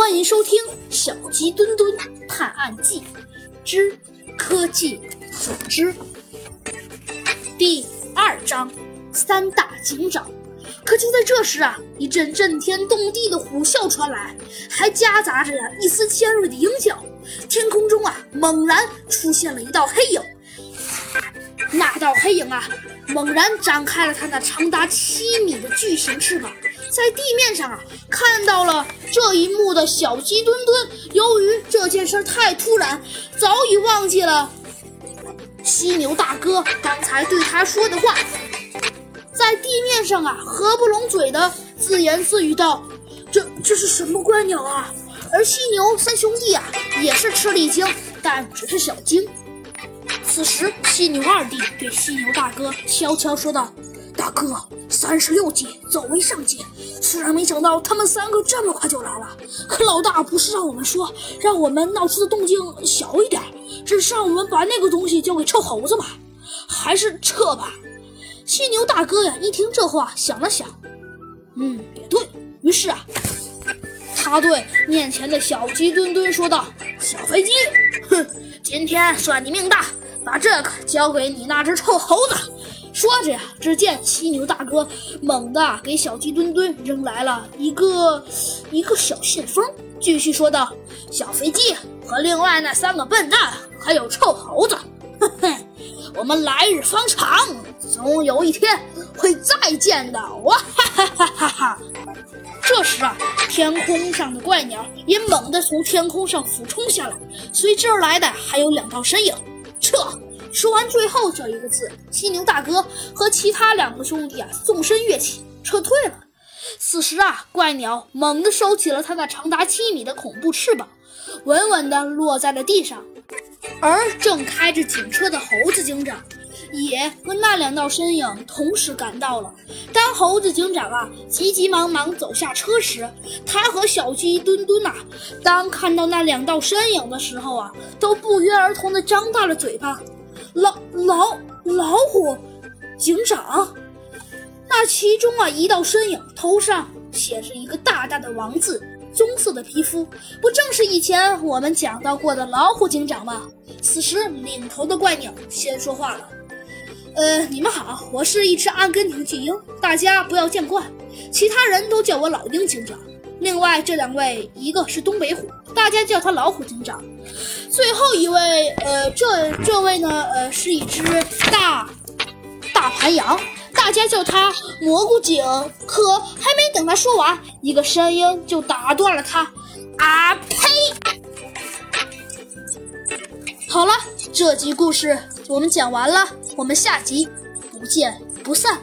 欢迎收听《小鸡墩墩探案记之科技组织》第二章：三大警长。可就在这时啊，一阵震天动地的虎啸传来，还夹杂着一丝尖锐的鹰叫。天空中啊，猛然出现了一道黑影。那道黑影啊，猛然展开了它那长达七米的巨型翅膀。在地面上啊，看到了这一幕的小鸡墩墩，由于这件事太突然，早已忘记了犀牛大哥刚才对他说的话，在地面上啊，合不拢嘴的自言自语道：“这这是什么怪鸟啊？”而犀牛三兄弟啊，也是吃了一惊，但只是小惊。此时，犀牛二弟对犀牛大哥悄悄说道。大哥，三十六级走为上计。虽然没想到他们三个这么快就来了，可老大不是让我们说，让我们闹出的动静小一点，只是让我们把那个东西交给臭猴子吗？还是撤吧。犀牛大哥呀，一听这话，想了想，嗯，也对于是啊，他对面前的小鸡墩墩说道：“小飞机，哼，今天算你命大，把这个交给你那只臭猴子。”说着呀，只见犀牛大哥猛地给小鸡墩墩扔来了一个一个小信封，继续说道：“小飞机和另外那三个笨蛋，还有臭猴子，嘿嘿，我们来日方长，总有一天会再见的。”哇哈哈哈哈！这时啊，天空上的怪鸟也猛地从天空上俯冲下来，随之而来的还有两道身影，撤。说完最后这一个字，犀牛大哥和其他两个兄弟啊，纵身跃起，撤退了。此时啊，怪鸟猛地收起了它那长达七米的恐怖翅膀，稳稳地落在了地上。而正开着警车的猴子警长，也和那两道身影同时赶到了。当猴子警长啊急急忙忙走下车时，他和小鸡墩墩呐，当看到那两道身影的时候啊，都不约而同地张大了嘴巴。老老老虎警长，那其中啊一道身影，头上写着一个大大的王字，棕色的皮肤，不正是以前我们讲到过的老虎警长吗？此时领头的怪鸟先说话了：“呃，你们好，我是一只阿根廷巨鹰，大家不要见怪，其他人都叫我老鹰警长。另外这两位，一个是东北虎，大家叫他老虎警长。”最后一位，呃，这这位呢，呃，是一只大大盘羊，大家叫它蘑菇警。可还没等他说完，一个声音就打断了他。啊呸！好了，这集故事我们讲完了，我们下集不见不散。